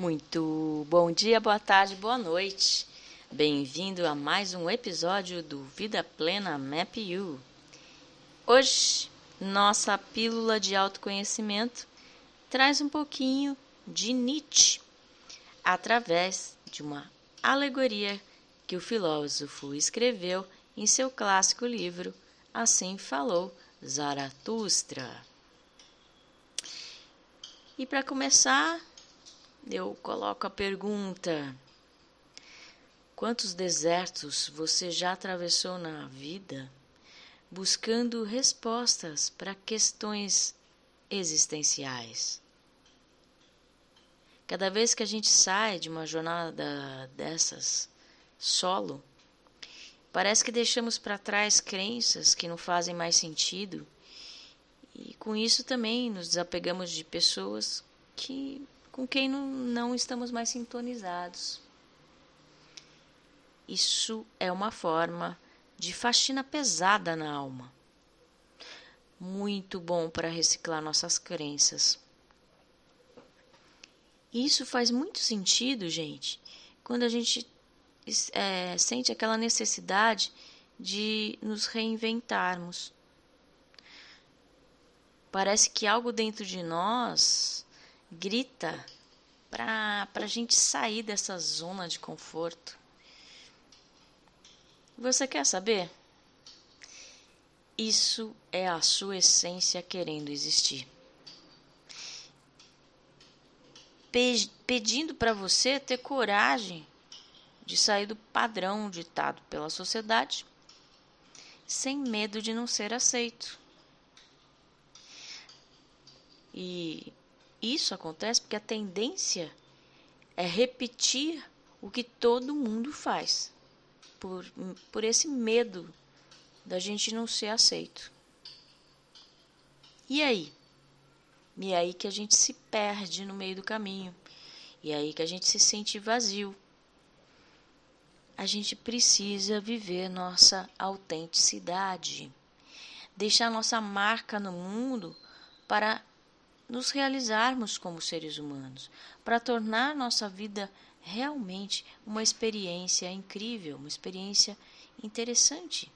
Muito bom dia, boa tarde, boa noite. Bem-vindo a mais um episódio do Vida Plena Map You. Hoje, nossa pílula de autoconhecimento traz um pouquinho de Nietzsche através de uma alegoria que o filósofo escreveu em seu clássico livro Assim Falou Zaratustra. E para começar, eu coloco a pergunta: quantos desertos você já atravessou na vida buscando respostas para questões existenciais? Cada vez que a gente sai de uma jornada dessas solo, parece que deixamos para trás crenças que não fazem mais sentido e com isso também nos desapegamos de pessoas que com quem não, não estamos mais sintonizados. Isso é uma forma de faxina pesada na alma. Muito bom para reciclar nossas crenças. Isso faz muito sentido, gente, quando a gente é, sente aquela necessidade de nos reinventarmos. Parece que algo dentro de nós grita para a gente sair dessa zona de conforto. Você quer saber? Isso é a sua essência querendo existir. Pe pedindo para você ter coragem de sair do padrão ditado pela sociedade, sem medo de não ser aceito. E isso acontece porque a tendência é repetir o que todo mundo faz, por, por esse medo da gente não ser aceito. E aí? E é aí que a gente se perde no meio do caminho. E é aí que a gente se sente vazio. A gente precisa viver nossa autenticidade, deixar nossa marca no mundo para nos realizarmos como seres humanos, para tornar nossa vida realmente uma experiência incrível, uma experiência interessante.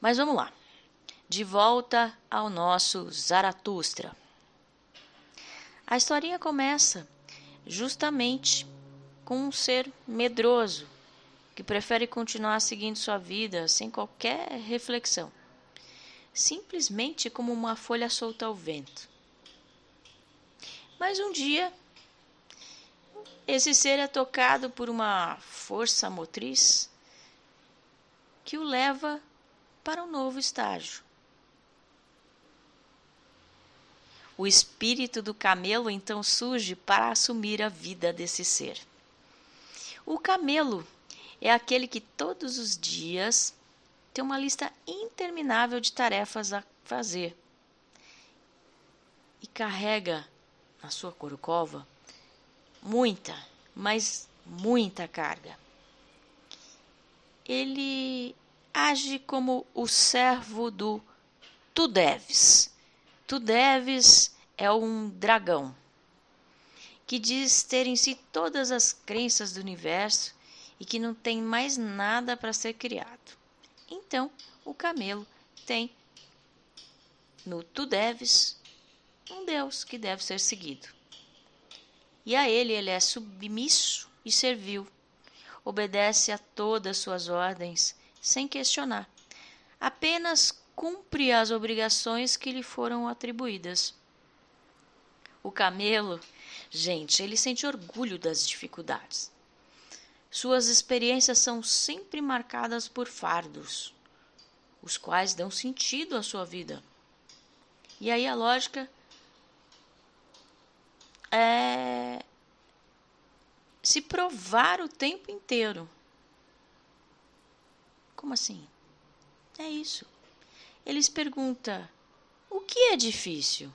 Mas vamos lá. De volta ao nosso Zaratustra. A historinha começa justamente com um ser medroso que prefere continuar seguindo sua vida sem qualquer reflexão simplesmente como uma folha solta ao vento. Mas um dia, esse ser é tocado por uma força motriz que o leva para um novo estágio. O espírito do camelo então surge para assumir a vida desse ser. O camelo é aquele que todos os dias tem uma lista interminável de tarefas a fazer e carrega na sua corcova muita, mas muita carga. Ele age como o servo do tu deves. Tu deves é um dragão que diz ter em si todas as crenças do universo e que não tem mais nada para ser criado. Então, o camelo tem no tu deves um Deus que deve ser seguido. E a ele ele é submisso e servil. Obedece a todas suas ordens sem questionar. Apenas cumpre as obrigações que lhe foram atribuídas. O camelo, gente, ele sente orgulho das dificuldades. Suas experiências são sempre marcadas por fardos, os quais dão sentido à sua vida. E aí a lógica é se provar o tempo inteiro. Como assim? É isso. Eles perguntam: o que é difícil?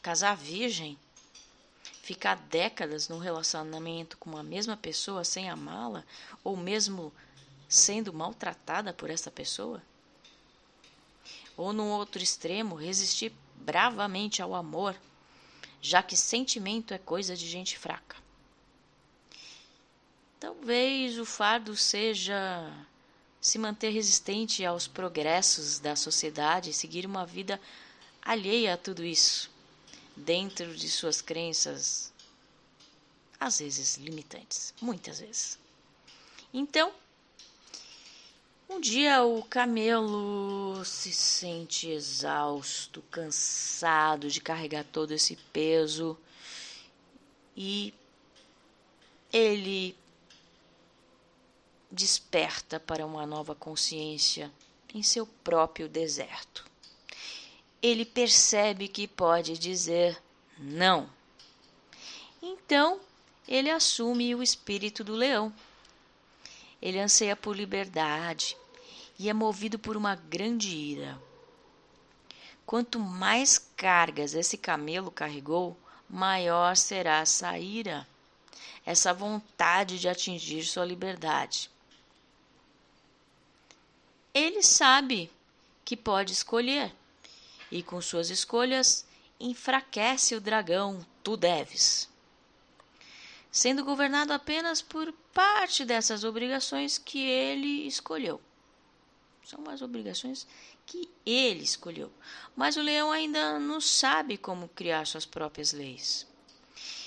Casar virgem? Ficar décadas num relacionamento com a mesma pessoa sem amá-la, ou mesmo sendo maltratada por essa pessoa? Ou, no outro extremo, resistir bravamente ao amor, já que sentimento é coisa de gente fraca. Talvez o fardo seja se manter resistente aos progressos da sociedade e seguir uma vida alheia a tudo isso, dentro de suas crenças, às vezes limitantes, muitas vezes. Então, um dia o camelo se sente exausto, cansado de carregar todo esse peso e ele desperta para uma nova consciência em seu próprio deserto. Ele percebe que pode dizer não. Então, ele assume o espírito do leão ele anseia por liberdade e é movido por uma grande ira. Quanto mais cargas esse camelo carregou, maior será essa ira, essa vontade de atingir sua liberdade. Ele sabe que pode escolher, e com suas escolhas enfraquece o dragão, tu deves sendo governado apenas por parte dessas obrigações que ele escolheu. São as obrigações que ele escolheu. Mas o leão ainda não sabe como criar suas próprias leis.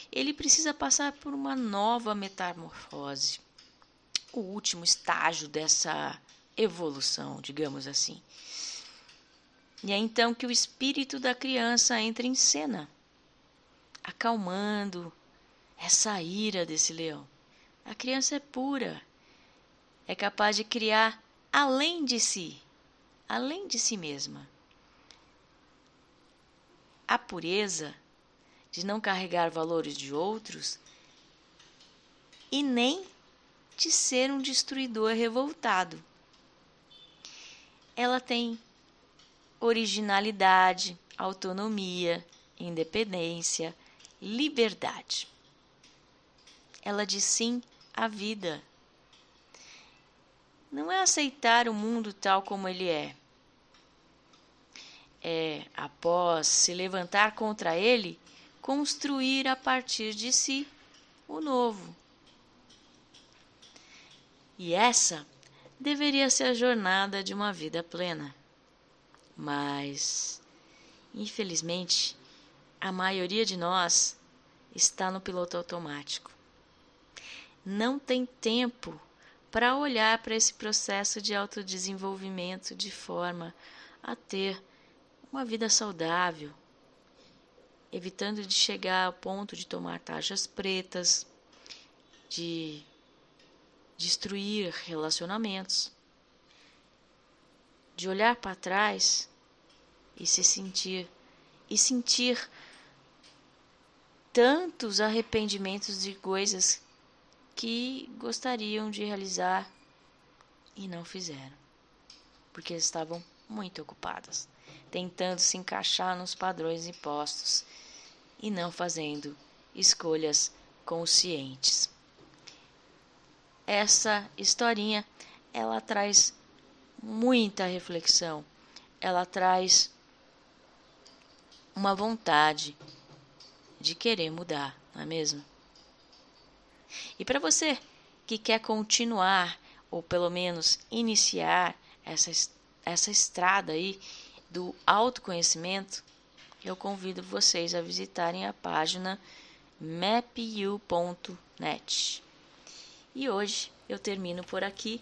Ele precisa passar por uma nova metamorfose, o último estágio dessa evolução, digamos assim. E é então que o espírito da criança entra em cena, acalmando, essa ira desse leão. A criança é pura, é capaz de criar além de si, além de si mesma. A pureza de não carregar valores de outros e nem de ser um destruidor revoltado. Ela tem originalidade, autonomia, independência, liberdade ela diz sim à vida. Não é aceitar o mundo tal como ele é. É, após se levantar contra ele, construir a partir de si o novo. E essa deveria ser a jornada de uma vida plena. Mas, infelizmente, a maioria de nós está no piloto automático. Não tem tempo para olhar para esse processo de autodesenvolvimento de forma a ter uma vida saudável, evitando de chegar ao ponto de tomar taxas pretas, de destruir relacionamentos, de olhar para trás e se sentir e sentir tantos arrependimentos de coisas que gostariam de realizar e não fizeram, porque estavam muito ocupadas, tentando se encaixar nos padrões impostos e não fazendo escolhas conscientes. Essa historinha ela traz muita reflexão, ela traz uma vontade de querer mudar, não é mesmo? E para você que quer continuar, ou pelo menos iniciar essa, essa estrada aí do autoconhecimento, eu convido vocês a visitarem a página mapu.net. E hoje eu termino por aqui.